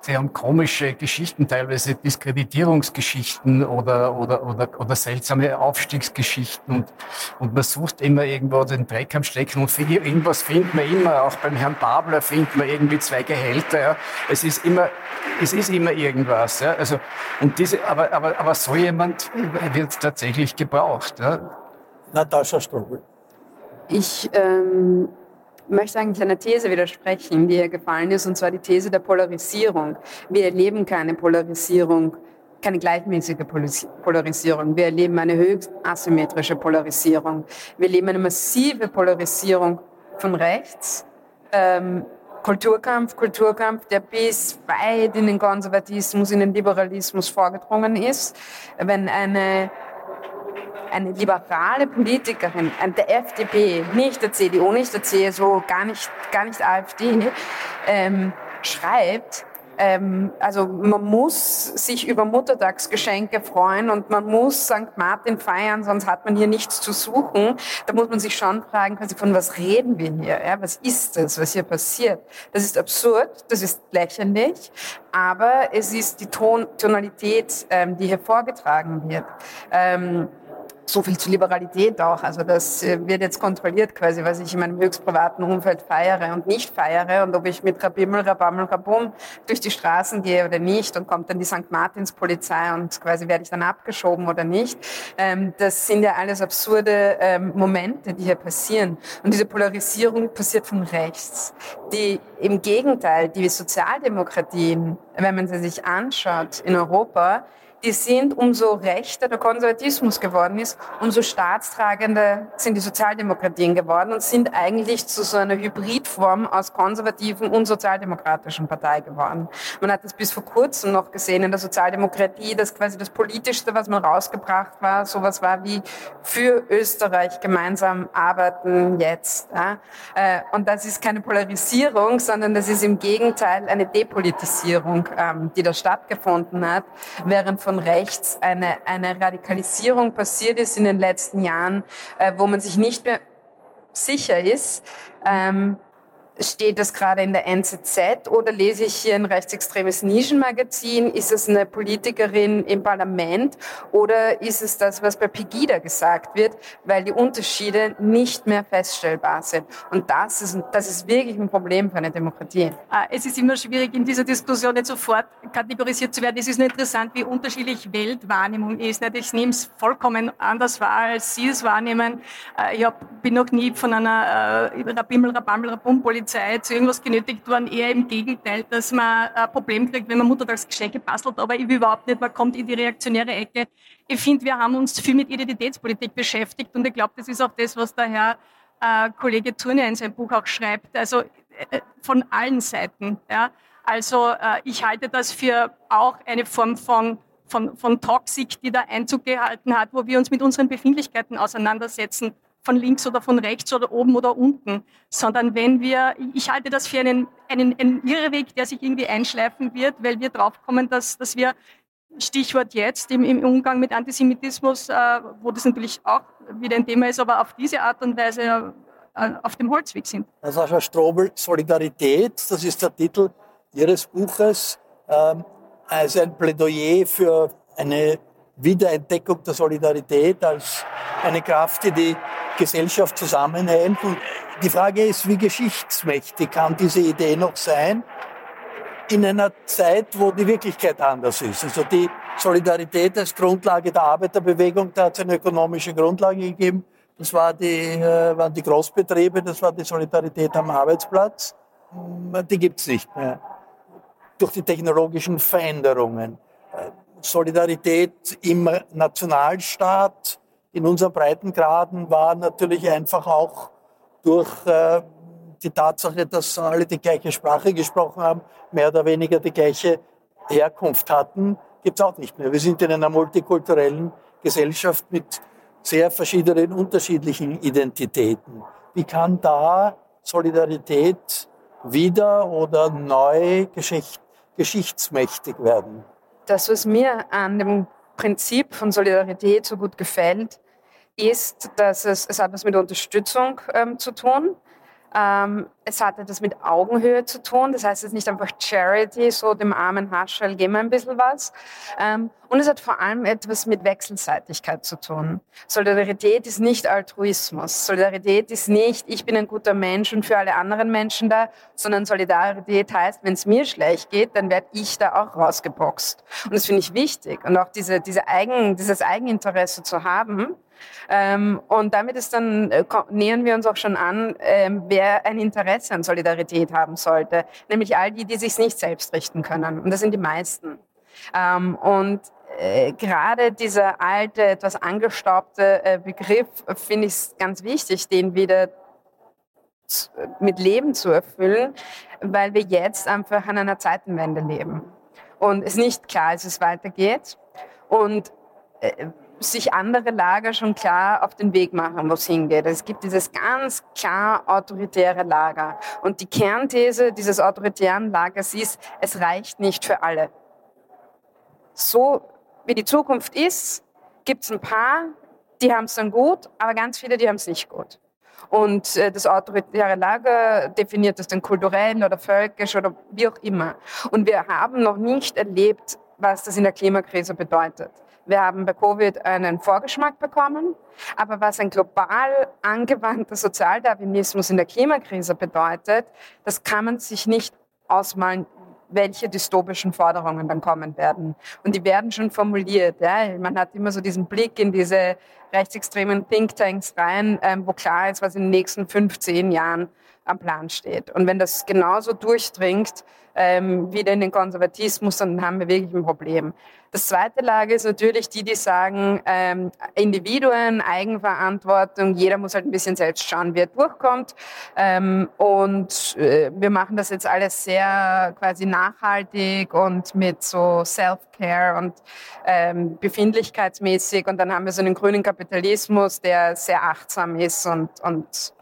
Sie haben komische Geschichten, teilweise Diskreditierungsgeschichten oder, oder, oder, oder seltsame Aufstiegsgeschichten. Und, und man sucht immer irgendwo den Dreck am Stecken. Und irgendwas findet man immer. Auch beim Herrn Babler findet man irgendwie zwei Gehälter. Ja. Es ist immer, es ist immer irgendwas. Ja. Also, und diese, aber, aber, aber so jemand wird tatsächlich gebraucht. Ja. Natascha Strobel. Ich, ähm möchte eigentlich einer These widersprechen, die hier gefallen ist, und zwar die These der Polarisierung. Wir erleben keine Polarisierung, keine gleichmäßige Polarisierung. Wir erleben eine höchst asymmetrische Polarisierung. Wir erleben eine massive Polarisierung von rechts. Ähm, Kulturkampf, Kulturkampf, der bis weit in den Konservatismus, in den Liberalismus vorgedrungen ist. Wenn eine eine liberale Politikerin der FDP, nicht der CDU, nicht der CSU, gar nicht, gar nicht AfD, ähm, schreibt, ähm, also man muss sich über Muttertagsgeschenke freuen und man muss St. Martin feiern, sonst hat man hier nichts zu suchen. Da muss man sich schon fragen, quasi von was reden wir hier? Ja? Was ist das, was hier passiert? Das ist absurd, das ist lächerlich, aber es ist die Ton Tonalität, ähm, die hier vorgetragen wird. Ähm, so viel zu Liberalität auch. Also das äh, wird jetzt kontrolliert quasi, was ich in meinem höchst privaten Umfeld feiere und nicht feiere und ob ich mit Rabimmel, Rabammel, Rabum durch die Straßen gehe oder nicht und kommt dann die St. Martins Polizei und quasi werde ich dann abgeschoben oder nicht. Ähm, das sind ja alles absurde ähm, Momente, die hier passieren. Und diese Polarisierung passiert von rechts. Die im Gegenteil, die Sozialdemokratien, wenn man sie sich anschaut in Europa, die sind, umso rechter der Konservatismus geworden ist, umso staatstragender sind die Sozialdemokratien geworden und sind eigentlich zu so einer Hybridform aus konservativen und sozialdemokratischen Partei geworden. Man hat das bis vor kurzem noch gesehen in der Sozialdemokratie, dass quasi das Politischste, was man rausgebracht war, sowas war wie für Österreich gemeinsam arbeiten jetzt. Ja? Äh, und das ist keine Polarisierung, sondern das ist im Gegenteil eine Depolitisierung, ähm, die da stattgefunden hat, während von rechts eine, eine Radikalisierung passiert ist in den letzten Jahren, äh, wo man sich nicht mehr sicher ist, ähm, Steht das gerade in der NZZ oder lese ich hier ein rechtsextremes Nischenmagazin? Ist es eine Politikerin im Parlament oder ist es das, was bei Pegida gesagt wird, weil die Unterschiede nicht mehr feststellbar sind? Und das ist, das ist wirklich ein Problem für eine Demokratie. Ah, es ist immer schwierig, in dieser Diskussion nicht sofort kategorisiert zu werden. Es ist nur interessant, wie unterschiedlich Weltwahrnehmung ist. Ich nehme es vollkommen anders wahr, als Sie es wahrnehmen. Äh, ich bin noch nie von einer äh, Rabimmel, Rabammel, Rabum-Polizei Zeit irgendwas genötigt worden, eher im Gegenteil, dass man ein Problem kriegt, wenn man Muttertagsgeschenke bastelt, aber ich will überhaupt nicht, man kommt in die reaktionäre Ecke. Ich finde, wir haben uns viel mit Identitätspolitik beschäftigt und ich glaube, das ist auch das, was der Herr äh, Kollege Turner in seinem Buch auch schreibt, also äh, von allen Seiten. Ja. Also äh, ich halte das für auch eine Form von von, von Toxik, die da Einzug gehalten hat, wo wir uns mit unseren Befindlichkeiten auseinandersetzen von links oder von rechts oder oben oder unten, sondern wenn wir, ich halte das für einen, einen, einen Irrweg, der sich irgendwie einschleifen wird, weil wir draufkommen, dass, dass wir Stichwort jetzt im, im Umgang mit Antisemitismus, äh, wo das natürlich auch wieder ein Thema ist, aber auf diese Art und Weise äh, auf dem Holzweg sind. Sascha Strobel, Solidarität, das ist der Titel Ihres Buches, ähm, also ein Plädoyer für eine Wiederentdeckung der Solidarität als eine Kraft, die die Gesellschaft zusammenhält. Und die Frage ist, wie geschichtsmächtig kann diese Idee noch sein in einer Zeit, wo die Wirklichkeit anders ist. Also die Solidarität als Grundlage der Arbeiterbewegung, da hat es eine ökonomische Grundlage gegeben. Das war die, äh, waren die Großbetriebe, das war die Solidarität am Arbeitsplatz. Die gibt es nicht mehr. Durch die technologischen Veränderungen. Solidarität im Nationalstaat in unseren Breitengraden war natürlich einfach auch durch äh, die Tatsache, dass alle die gleiche Sprache gesprochen haben, mehr oder weniger die gleiche Herkunft hatten, gibt es auch nicht mehr. Wir sind in einer multikulturellen Gesellschaft mit sehr verschiedenen, unterschiedlichen Identitäten. Wie kann da Solidarität wieder oder neu geschicht, geschichtsmächtig werden? Das, was mir an dem Prinzip von Solidarität so gut gefällt, ist, dass es, es hat was mit Unterstützung ähm, zu tun. Ähm, es hat etwas mit Augenhöhe zu tun. Das heißt, es ist nicht einfach Charity, so dem armen Haschel geben wir ein bisschen was. Ähm, und es hat vor allem etwas mit Wechselseitigkeit zu tun. Solidarität ist nicht Altruismus. Solidarität ist nicht, ich bin ein guter Mensch und für alle anderen Menschen da, sondern Solidarität heißt, wenn es mir schlecht geht, dann werde ich da auch rausgeboxt. Und das finde ich wichtig. Und auch diese, diese Eigen, dieses Eigeninteresse zu haben, ähm, und damit ist dann, äh, nähern wir uns auch schon an, ähm, wer ein Interesse an Solidarität haben sollte. Nämlich all die, die sich nicht selbst richten können. Und das sind die meisten. Ähm, und äh, gerade dieser alte, etwas angestaubte äh, Begriff finde ich ganz wichtig, den wieder mit Leben zu erfüllen, weil wir jetzt einfach an einer Zeitenwende leben und es nicht klar ist, es weitergeht. Und äh, sich andere Lager schon klar auf den Weg machen, wo es hingeht. Es gibt dieses ganz klar autoritäre Lager. Und die Kernthese dieses autoritären Lagers ist, es reicht nicht für alle. So wie die Zukunft ist, gibt es ein paar, die haben es dann gut, aber ganz viele, die haben es nicht gut. Und äh, das autoritäre Lager definiert das dann kulturell oder völkisch oder wie auch immer. Und wir haben noch nicht erlebt, was das in der Klimakrise bedeutet. Wir haben bei Covid einen Vorgeschmack bekommen, aber was ein global angewandter Sozialdarwinismus in der Klimakrise bedeutet, das kann man sich nicht ausmalen, welche dystopischen Forderungen dann kommen werden. Und die werden schon formuliert. Ja? Man hat immer so diesen Blick in diese rechtsextremen Thinktanks rein, ähm, wo klar ist, was in den nächsten 15 Jahren am Plan steht. Und wenn das genauso durchdringt, ähm, wieder in den Konservatismus, dann haben wir wirklich ein Problem. Das zweite Lager ist natürlich die, die sagen, ähm, Individuen, Eigenverantwortung, jeder muss halt ein bisschen selbst schauen, wie er durchkommt. Ähm, und äh, wir machen das jetzt alles sehr quasi nachhaltig und mit so Self-Care und ähm, befindlichkeitsmäßig. Und dann haben wir so einen grünen Kapitalismus, der sehr achtsam ist und, und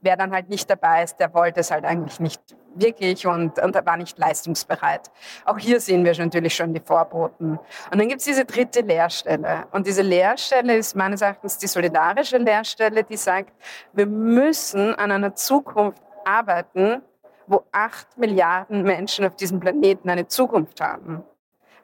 wer dann halt nicht dabei ist, der wollte es halt eigentlich nicht wirklich und, und war nicht leistungsbereit. Auch hier sehen wir natürlich schon die Vorboten. Und dann gibt es diese dritte Lehrstelle. Und diese Lehrstelle ist meines Erachtens die solidarische Lehrstelle, die sagt, wir müssen an einer Zukunft arbeiten, wo acht Milliarden Menschen auf diesem Planeten eine Zukunft haben.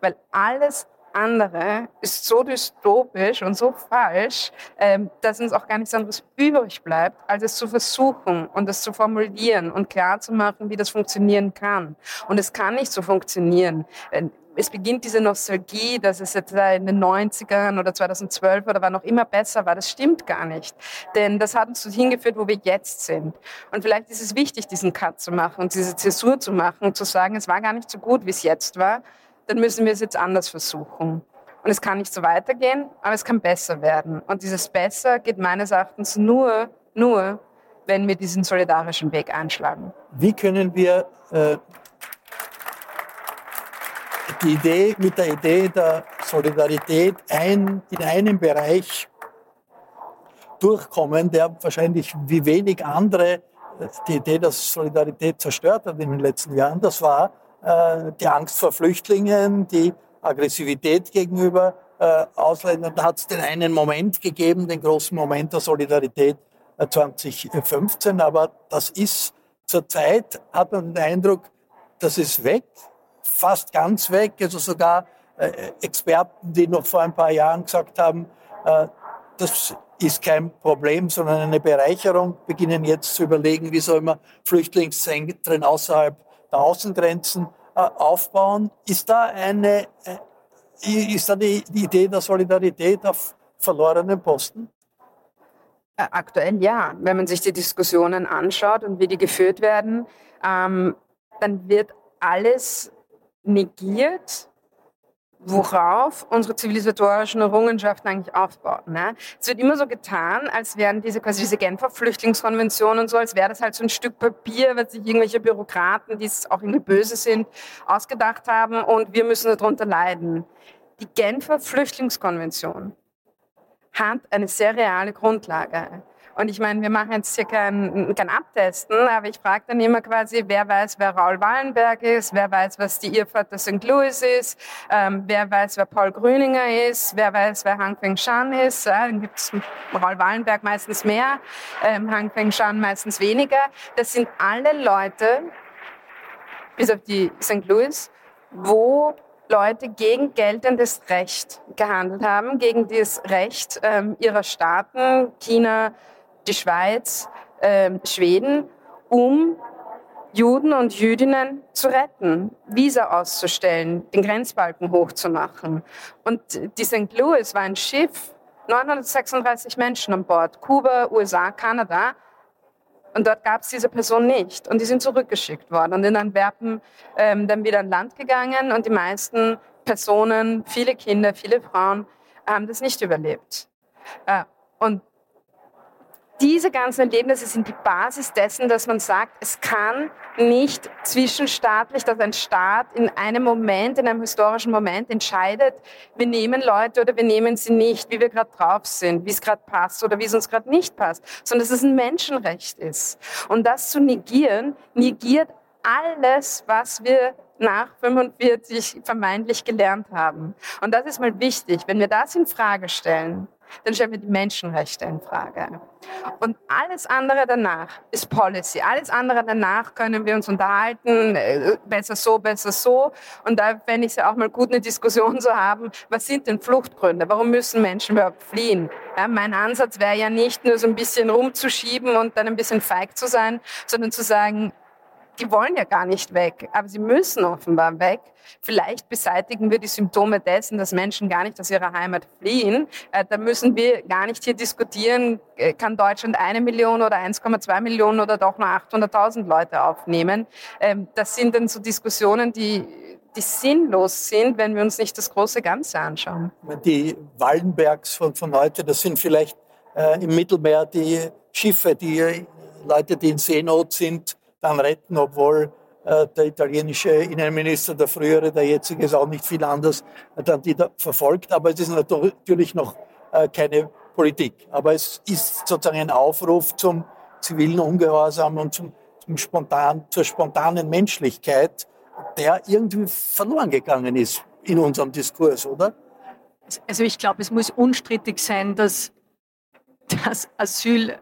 Weil alles andere ist so dystopisch und so falsch, ähm, dass uns auch gar nichts anderes übrig bleibt, als es zu versuchen und es zu formulieren und klar zu machen, wie das funktionieren kann. Und es kann nicht so funktionieren äh, es beginnt diese Nostalgie, dass es jetzt in den 90ern oder 2012 oder wann auch immer besser war. Das stimmt gar nicht. Denn das hat uns hingeführt, wo wir jetzt sind. Und vielleicht ist es wichtig, diesen Cut zu machen und diese Zäsur zu machen und zu sagen, es war gar nicht so gut, wie es jetzt war dann müssen wir es jetzt anders versuchen. Und es kann nicht so weitergehen, aber es kann besser werden. Und dieses Besser geht meines Erachtens nur, nur, wenn wir diesen solidarischen Weg einschlagen. Wie können wir äh, die Idee, mit der Idee der Solidarität ein, in einem Bereich durchkommen, der wahrscheinlich wie wenig andere äh, die Idee der Solidarität zerstört hat in den letzten Jahren. Das war die Angst vor Flüchtlingen, die Aggressivität gegenüber äh, Ausländern. Da hat es den einen Moment gegeben, den großen Moment der Solidarität 2015, äh, aber das ist zurzeit, hat man den Eindruck, das ist weg, fast ganz weg. Also sogar Experten, die noch vor ein paar Jahren gesagt haben, das ist kein Problem, sondern eine Bereicherung, beginnen jetzt zu überlegen, wie soll man Flüchtlingszentren außerhalb der Außengrenzen äh, aufbauen. Ist da eine, äh, ist da die, die Idee der Solidarität auf verlorenen Posten? Äh, aktuell ja. Wenn man sich die Diskussionen anschaut und wie die geführt werden, ähm, dann wird alles negiert, worauf unsere zivilisatorischen Errungenschaften eigentlich aufbauen. Ne? Es wird immer so getan, als wären diese quasi diese Genfer Flüchtlingskonvention und so, als wäre das halt so ein Stück Papier, was sich irgendwelche Bürokraten, die es auch irgendwie böse sind, ausgedacht haben und wir müssen darunter leiden. Die Genfer Flüchtlingskonvention hat eine sehr reale Grundlage. Und ich meine, wir machen jetzt hier kein, kein Abtesten, aber ich frage dann immer quasi, wer weiß, wer Raul Wallenberg ist, wer weiß, was die Irrfahrt St. Louis ist, ähm, wer weiß, wer Paul Grüninger ist, wer weiß, wer Hang Feng Shan ist. Ja, dann gibt es Raul Wallenberg meistens mehr, ähm, Hang Feng Shan meistens weniger. Das sind alle Leute, bis auf die St. Louis, wo Leute gegen geltendes Recht gehandelt haben, gegen das Recht ähm, ihrer Staaten, China, die Schweiz, äh, Schweden, um Juden und Jüdinnen zu retten, Visa auszustellen, den Grenzbalken hochzumachen. Und die St. Louis war ein Schiff, 936 Menschen an Bord, Kuba, USA, Kanada. Und dort gab es diese Person nicht. Und die sind zurückgeschickt worden und in Antwerpen ähm, dann wieder an Land gegangen. Und die meisten Personen, viele Kinder, viele Frauen, haben das nicht überlebt. Äh, und diese ganzen Erlebnisse sind die Basis dessen, dass man sagt, es kann nicht zwischenstaatlich, dass ein Staat in einem Moment, in einem historischen Moment entscheidet, wir nehmen Leute oder wir nehmen sie nicht, wie wir gerade drauf sind, wie es gerade passt oder wie es uns gerade nicht passt, sondern dass es ein Menschenrecht ist. Und das zu negieren, negiert alles, was wir nach 45 vermeintlich gelernt haben. Und das ist mal wichtig. Wenn wir das in Frage stellen, dann stellen wir die Menschenrechte in Frage. Und alles andere danach ist Policy. Alles andere danach können wir uns unterhalten, äh, besser so, besser so. Und da fände ich es ja auch mal gut, eine Diskussion zu haben, was sind denn Fluchtgründe? Warum müssen Menschen überhaupt fliehen? Ja, mein Ansatz wäre ja nicht nur so ein bisschen rumzuschieben und dann ein bisschen feig zu sein, sondern zu sagen, die wollen ja gar nicht weg, aber sie müssen offenbar weg. Vielleicht beseitigen wir die Symptome dessen, dass Menschen gar nicht aus ihrer Heimat fliehen. Äh, da müssen wir gar nicht hier diskutieren, äh, kann Deutschland eine Million oder 1,2 Millionen oder doch nur 800.000 Leute aufnehmen. Ähm, das sind dann so Diskussionen, die, die sinnlos sind, wenn wir uns nicht das große Ganze anschauen. Die Wallenbergs von, von heute, das sind vielleicht äh, im Mittelmeer die Schiffe, die Leute, die in Seenot sind, dann retten, obwohl äh, der italienische Innenminister, der frühere, der jetzige, ist auch nicht viel anders, dann die da verfolgt. Aber es ist natürlich noch äh, keine Politik. Aber es ist sozusagen ein Aufruf zum zivilen Ungehorsam und zum, zum spontan, zur spontanen Menschlichkeit, der irgendwie verloren gegangen ist in unserem Diskurs, oder? Also ich glaube, es muss unstrittig sein, dass das Asyl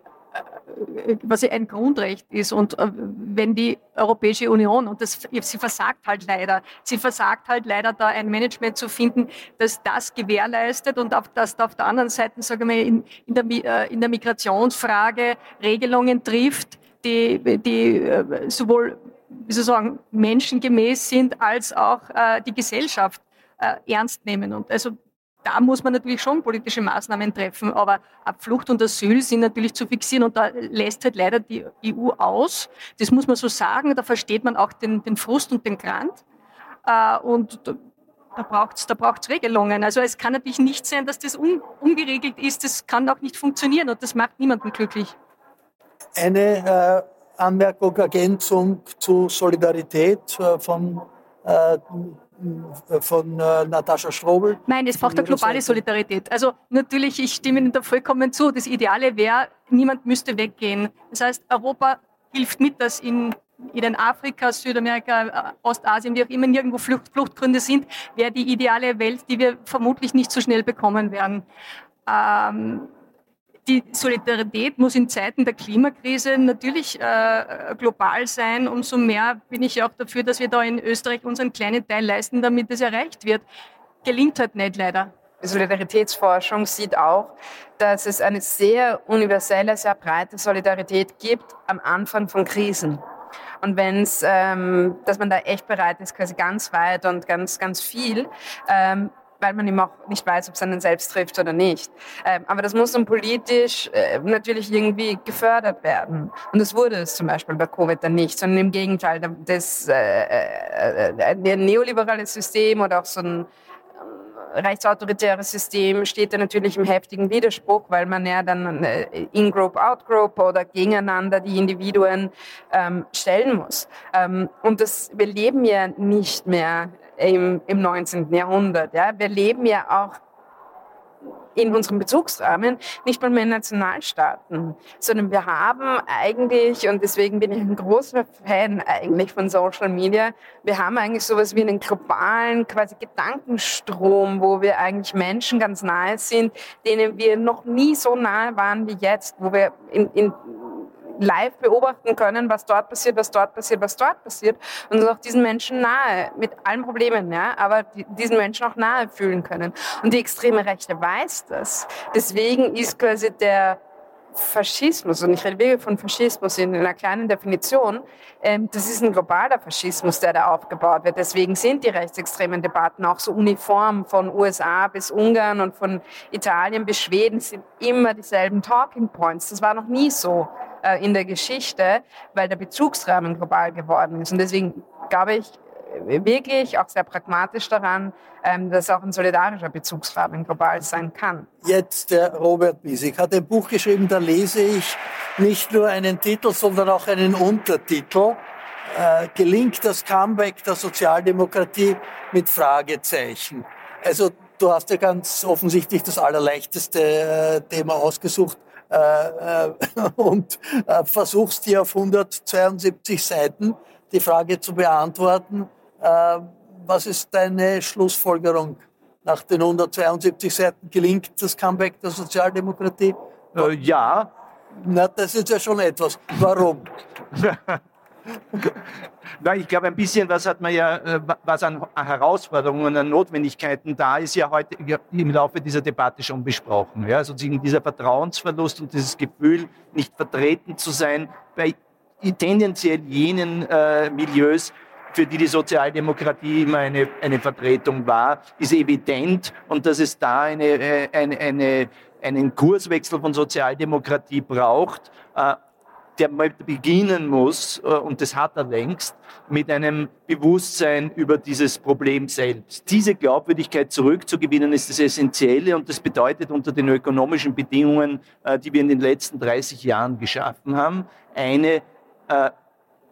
was ein Grundrecht ist. Und äh, wenn die Europäische Union, und das, sie versagt halt leider, sie versagt halt leider da ein Management zu finden, das das gewährleistet und auf, das auf der anderen Seite, sagen wir, in, in, der, äh, in der Migrationsfrage Regelungen trifft, die, die äh, sowohl wie soll ich sagen, menschengemäß sind, als auch äh, die Gesellschaft äh, ernst nehmen. Und also da muss man natürlich schon politische Maßnahmen treffen, aber Flucht und Asyl sind natürlich zu fixieren und da lässt halt leider die EU aus. Das muss man so sagen, da versteht man auch den, den Frust und den Grant. Äh, und da braucht es da braucht's Regelungen. Also es kann natürlich nicht sein, dass das un, ungeregelt ist. Das kann auch nicht funktionieren und das macht niemanden glücklich. Eine äh, Anmerkung, Ergänzung zu Solidarität äh, von äh, von äh, Natascha Strobel. Nein, es braucht eine globale Solidarität. Also natürlich, ich stimme Ihnen da vollkommen zu. Das Ideale wäre, niemand müsste weggehen. Das heißt, Europa hilft mit, dass in, in Afrika, Südamerika, Ostasien, wie auch immer nirgendwo Flucht, Fluchtgründe sind, wäre die ideale Welt, die wir vermutlich nicht so schnell bekommen werden. Ähm, die Solidarität muss in Zeiten der Klimakrise natürlich äh, global sein. Umso mehr bin ich auch dafür, dass wir da in Österreich unseren kleinen Teil leisten, damit es erreicht wird. Gelingt halt nicht leider. Die Solidaritätsforschung sieht auch, dass es eine sehr universelle, sehr breite Solidarität gibt am Anfang von Krisen. Und wenn es, ähm, dass man da echt bereit ist, quasi ganz weit und ganz, ganz viel ähm, weil man eben auch nicht weiß, ob es einen selbst trifft oder nicht. Ähm, aber das muss dann politisch äh, natürlich irgendwie gefördert werden. Und das wurde es zum Beispiel bei Covid dann nicht, sondern im Gegenteil, das äh, äh, äh ein neoliberales System oder auch so ein ähm, rechtsautoritäres System steht da natürlich im heftigen Widerspruch, weil man ja dann In-Group, Out-Group oder gegeneinander die Individuen ähm, stellen muss. Ähm, und das, wir leben ja nicht mehr im, im 19. Jahrhundert. Ja. Wir leben ja auch in unserem Bezugsrahmen nicht mal mehr in Nationalstaaten, sondern wir haben eigentlich, und deswegen bin ich ein großer Fan eigentlich von Social Media, wir haben eigentlich sowas wie einen globalen quasi Gedankenstrom, wo wir eigentlich Menschen ganz nahe sind, denen wir noch nie so nahe waren wie jetzt, wo wir in, in live beobachten können, was dort passiert, was dort passiert, was dort passiert und uns auch diesen Menschen nahe, mit allen Problemen, ja, aber die, diesen Menschen auch nahe fühlen können. Und die extreme Rechte weiß das. Deswegen ist quasi der Faschismus, und ich rede wirklich von Faschismus in einer kleinen Definition, ähm, das ist ein globaler Faschismus, der da aufgebaut wird. Deswegen sind die rechtsextremen Debatten auch so uniform von USA bis Ungarn und von Italien bis Schweden sind immer dieselben Talking Points. Das war noch nie so in der Geschichte, weil der Bezugsrahmen global geworden ist. Und deswegen glaube ich, wirklich auch sehr pragmatisch daran, ähm, dass auch ein solidarischer Bezugsrahmen global sein kann. Jetzt der Robert Biesig hat ein Buch geschrieben, da lese ich nicht nur einen Titel, sondern auch einen Untertitel. Äh, gelingt das Comeback der Sozialdemokratie mit Fragezeichen? Also du hast ja ganz offensichtlich das allerleichteste äh, Thema ausgesucht äh, äh und äh, versuchst hier auf 172 Seiten die Frage zu beantworten. Äh, was ist deine Schlussfolgerung? Nach den 172 Seiten gelingt das Comeback der Sozialdemokratie? ja. Na, das ist ja schon etwas. Warum? Na, ich glaube, ein bisschen was hat man ja, äh, was an Herausforderungen und an Notwendigkeiten da ist, ja heute im Laufe dieser Debatte schon besprochen. Ja, sozusagen dieser Vertrauensverlust und dieses Gefühl, nicht vertreten zu sein bei tendenziell jenen äh, Milieus, für die die Sozialdemokratie immer eine, eine Vertretung war, ist evident und dass es da eine, äh, eine, eine, einen Kurswechsel von Sozialdemokratie braucht. Äh, der mal beginnen muss, äh, und das hat er längst, mit einem Bewusstsein über dieses Problem selbst. Diese Glaubwürdigkeit zurückzugewinnen ist das Essentielle und das bedeutet unter den ökonomischen Bedingungen, äh, die wir in den letzten 30 Jahren geschaffen haben, eine äh,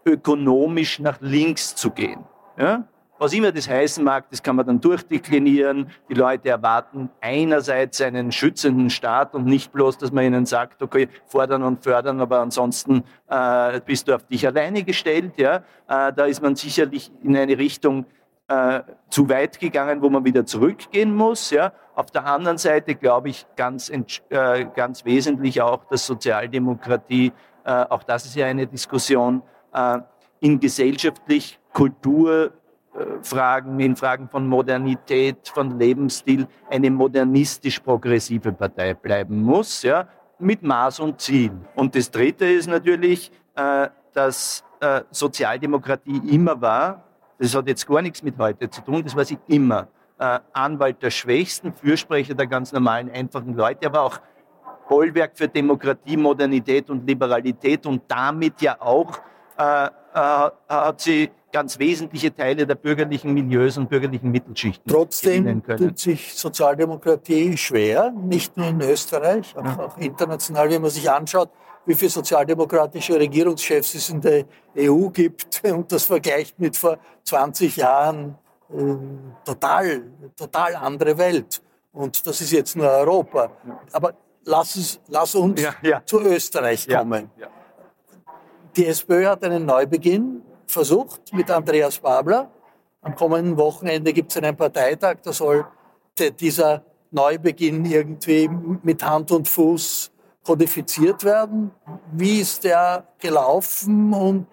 ökonomisch nach links zu gehen. Ja? Was immer das heißen mag, das kann man dann durchdeklinieren. Die Leute erwarten einerseits einen schützenden Staat und nicht bloß, dass man ihnen sagt, okay, fordern und fördern, aber ansonsten äh, bist du auf dich alleine gestellt. Ja? Äh, da ist man sicherlich in eine Richtung äh, zu weit gegangen, wo man wieder zurückgehen muss. Ja? Auf der anderen Seite glaube ich ganz, äh, ganz wesentlich auch, dass Sozialdemokratie, äh, auch das ist ja eine Diskussion, äh, in gesellschaftlich Kultur Fragen, in Fragen von Modernität, von Lebensstil eine modernistisch-progressive Partei bleiben muss, ja, mit Maß und Ziel. Und das Dritte ist natürlich, äh, dass äh, Sozialdemokratie immer war, das hat jetzt gar nichts mit heute zu tun, das war sie immer, äh, Anwalt der Schwächsten, Fürsprecher der ganz normalen, einfachen Leute, aber auch Bollwerk für Demokratie, Modernität und Liberalität und damit ja auch äh, äh, hat sie ganz wesentliche Teile der bürgerlichen Milieus und bürgerlichen Mittelschichten Trotzdem tut sich Sozialdemokratie schwer, nicht nur in Österreich, auch, ja. auch international, wenn man sich anschaut, wie viele sozialdemokratische Regierungschefs es in der EU gibt und das vergleicht mit vor 20 Jahren, äh, total, total andere Welt. Und das ist jetzt nur Europa. Aber lass, es, lass uns ja, ja. zu Österreich kommen. Die SPÖ hat einen Neubeginn versucht mit Andreas Babler. Am kommenden Wochenende gibt es einen Parteitag, da soll dieser Neubeginn irgendwie mit Hand und Fuß kodifiziert werden. Wie ist der gelaufen und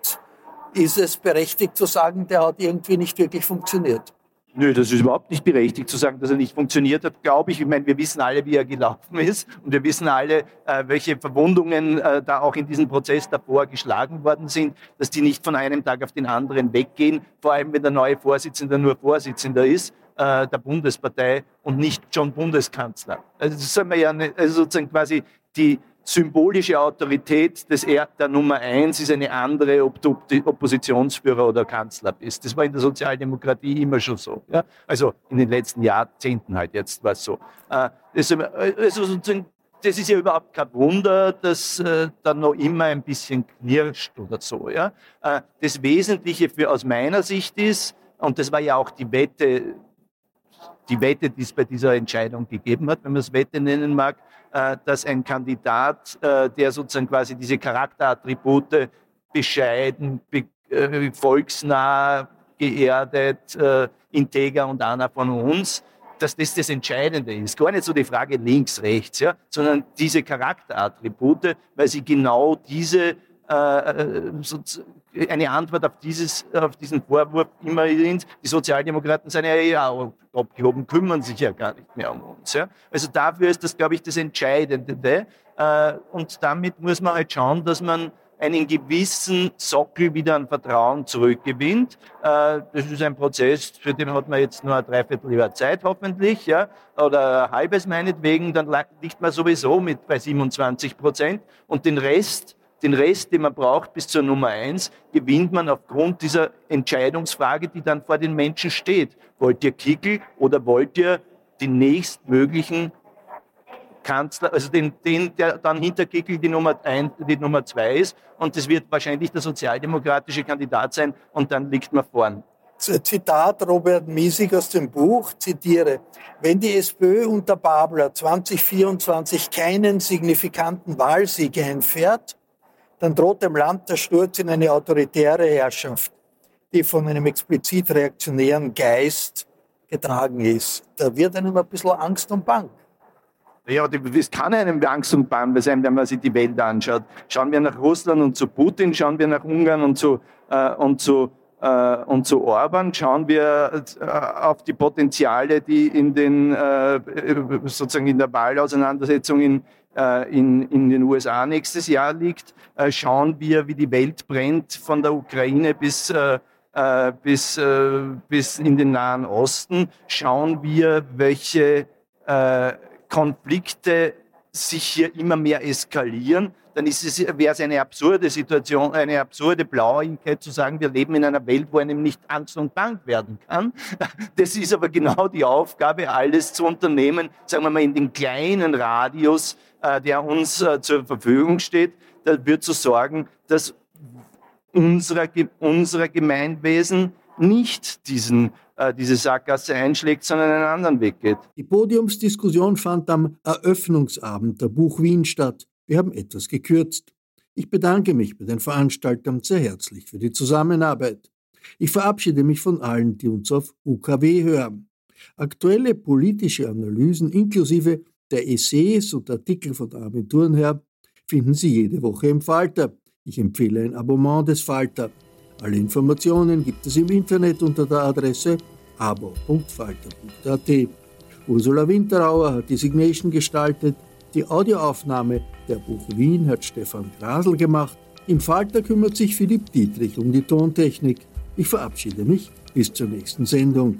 ist es berechtigt zu sagen, der hat irgendwie nicht wirklich funktioniert? Nö, das ist überhaupt nicht berechtigt zu sagen, dass er nicht funktioniert hat, glaube ich. Ich meine, wir wissen alle, wie er gelaufen ist und wir wissen alle, äh, welche Verwundungen äh, da auch in diesem Prozess davor geschlagen worden sind, dass die nicht von einem Tag auf den anderen weggehen, vor allem wenn der neue Vorsitzende nur Vorsitzender ist äh, der Bundespartei und nicht schon Bundeskanzler. Also das soll man ja nicht, also sozusagen quasi die, symbolische Autorität des er der Nummer eins ist eine andere, ob du Oppositionsführer oder Kanzler bist. Das war in der Sozialdemokratie immer schon so. Ja? Also in den letzten Jahrzehnten halt jetzt war es so. Äh, das, also das ist ja überhaupt kein Wunder, dass äh, da noch immer ein bisschen knirscht oder so. Ja? Äh, das Wesentliche für aus meiner Sicht ist, und das war ja auch die Wette, die Wette, die es bei dieser Entscheidung gegeben hat, wenn man es Wette nennen mag, dass ein Kandidat, äh, der sozusagen quasi diese Charakterattribute bescheiden, äh, volksnah, geerdet, integer und einer von uns, dass das das Entscheidende ist. Gar nicht so die Frage links, rechts, ja, sondern diese Charakterattribute, weil sie genau diese äh, eine Antwort auf, dieses, auf diesen Vorwurf immerhin, die Sozialdemokraten sind ja eh auch abgehoben, kümmern sich ja gar nicht mehr um uns. Ja. Also dafür ist das, glaube ich, das Entscheidende. Äh, und damit muss man halt schauen, dass man einen gewissen Sockel wieder an Vertrauen zurückgewinnt. Äh, das ist ein Prozess, für den hat man jetzt nur ein Dreivierteljahr Zeit hoffentlich, ja, oder ein halbes meinetwegen, dann liegt man sowieso mit bei 27 Prozent und den Rest Den Rest, den man braucht bis zur Nummer eins, gewinnt man aufgrund dieser Entscheidungsfrage, die dann vor den Menschen steht. Wollt ihr Kickel oder wollt ihr den nächstmöglichen Kanzler, also den, den der dann hinter Kickel die Nummer, ein, die Nummer zwei ist. Und das wird wahrscheinlich der sozialdemokratische Kandidat sein und dann liegt man vorn. Zitat Robert Miesig aus dem Buch, zitiere, wenn die SPÖ unter Babler 2024 keinen signifikanten Wahlsieg einfährt, dann droht dem Land der Sturz in eine autoritäre Herrschaft, die von einem explizit reaktionären Geist getragen ist. Da wird einem ein bisschen Angst und Bang. Ja, es kann einem Angst und Bange sein, wenn man sich die Welt anschaut. Schauen wir nach Russland und zu Putin, schauen wir nach Ungarn und zu, äh, und zu, äh, und zu Orban, schauen wir äh, auf die Potenziale, die in den, äh, sozusagen in der Wahlauseinandersetzung in, in, in den USA nächstes Jahr liegt, äh, schauen wir, wie die Welt brennt von der Ukraine bis bis, bis in den Nahen Osten, schauen wir, welche Konflikte sich hier immer mehr eskalieren, dann ist es, wäre es eine absurde Situation, eine absurde Blauigkeit zu sagen, wir leben in einer Welt, wo einem nicht Angst und Bank werden kann. Das ist aber genau die Aufgabe, alles zu unternehmen, sagen wir mal in den kleinen Radius, äh, der uns äh, zur Verfügung steht, dafür zu sorgen, dass unser, unser Gemeinwesen nicht diesen äh, diese Sackgasse einschlägt, sondern einen anderen Weg geht. Die Podiumsdiskussion fand am Eröffnungsabend der Buch Wien statt. Wir haben etwas gekürzt. Ich bedanke mich bei den Veranstaltern sehr herzlich für die Zusammenarbeit. Ich verabschiede mich von allen, die uns auf UKW hören. Aktuelle politische Analysen inklusive der Essays und Artikel von Armin Thurnherr finden Sie jede Woche im Falter. Ich empfehle ein Abonnement des Falter. Alle Informationen gibt es im Internet unter der Adresse abo.falter.at. Ursula Winterauer hat die Signation gestaltet. Die Audioaufnahme der Buch Wien hat Stefan Grasel gemacht. Im Falter kümmert sich Philipp Dietrich um die Tontechnik. Ich verabschiede mich bis zur nächsten Sendung.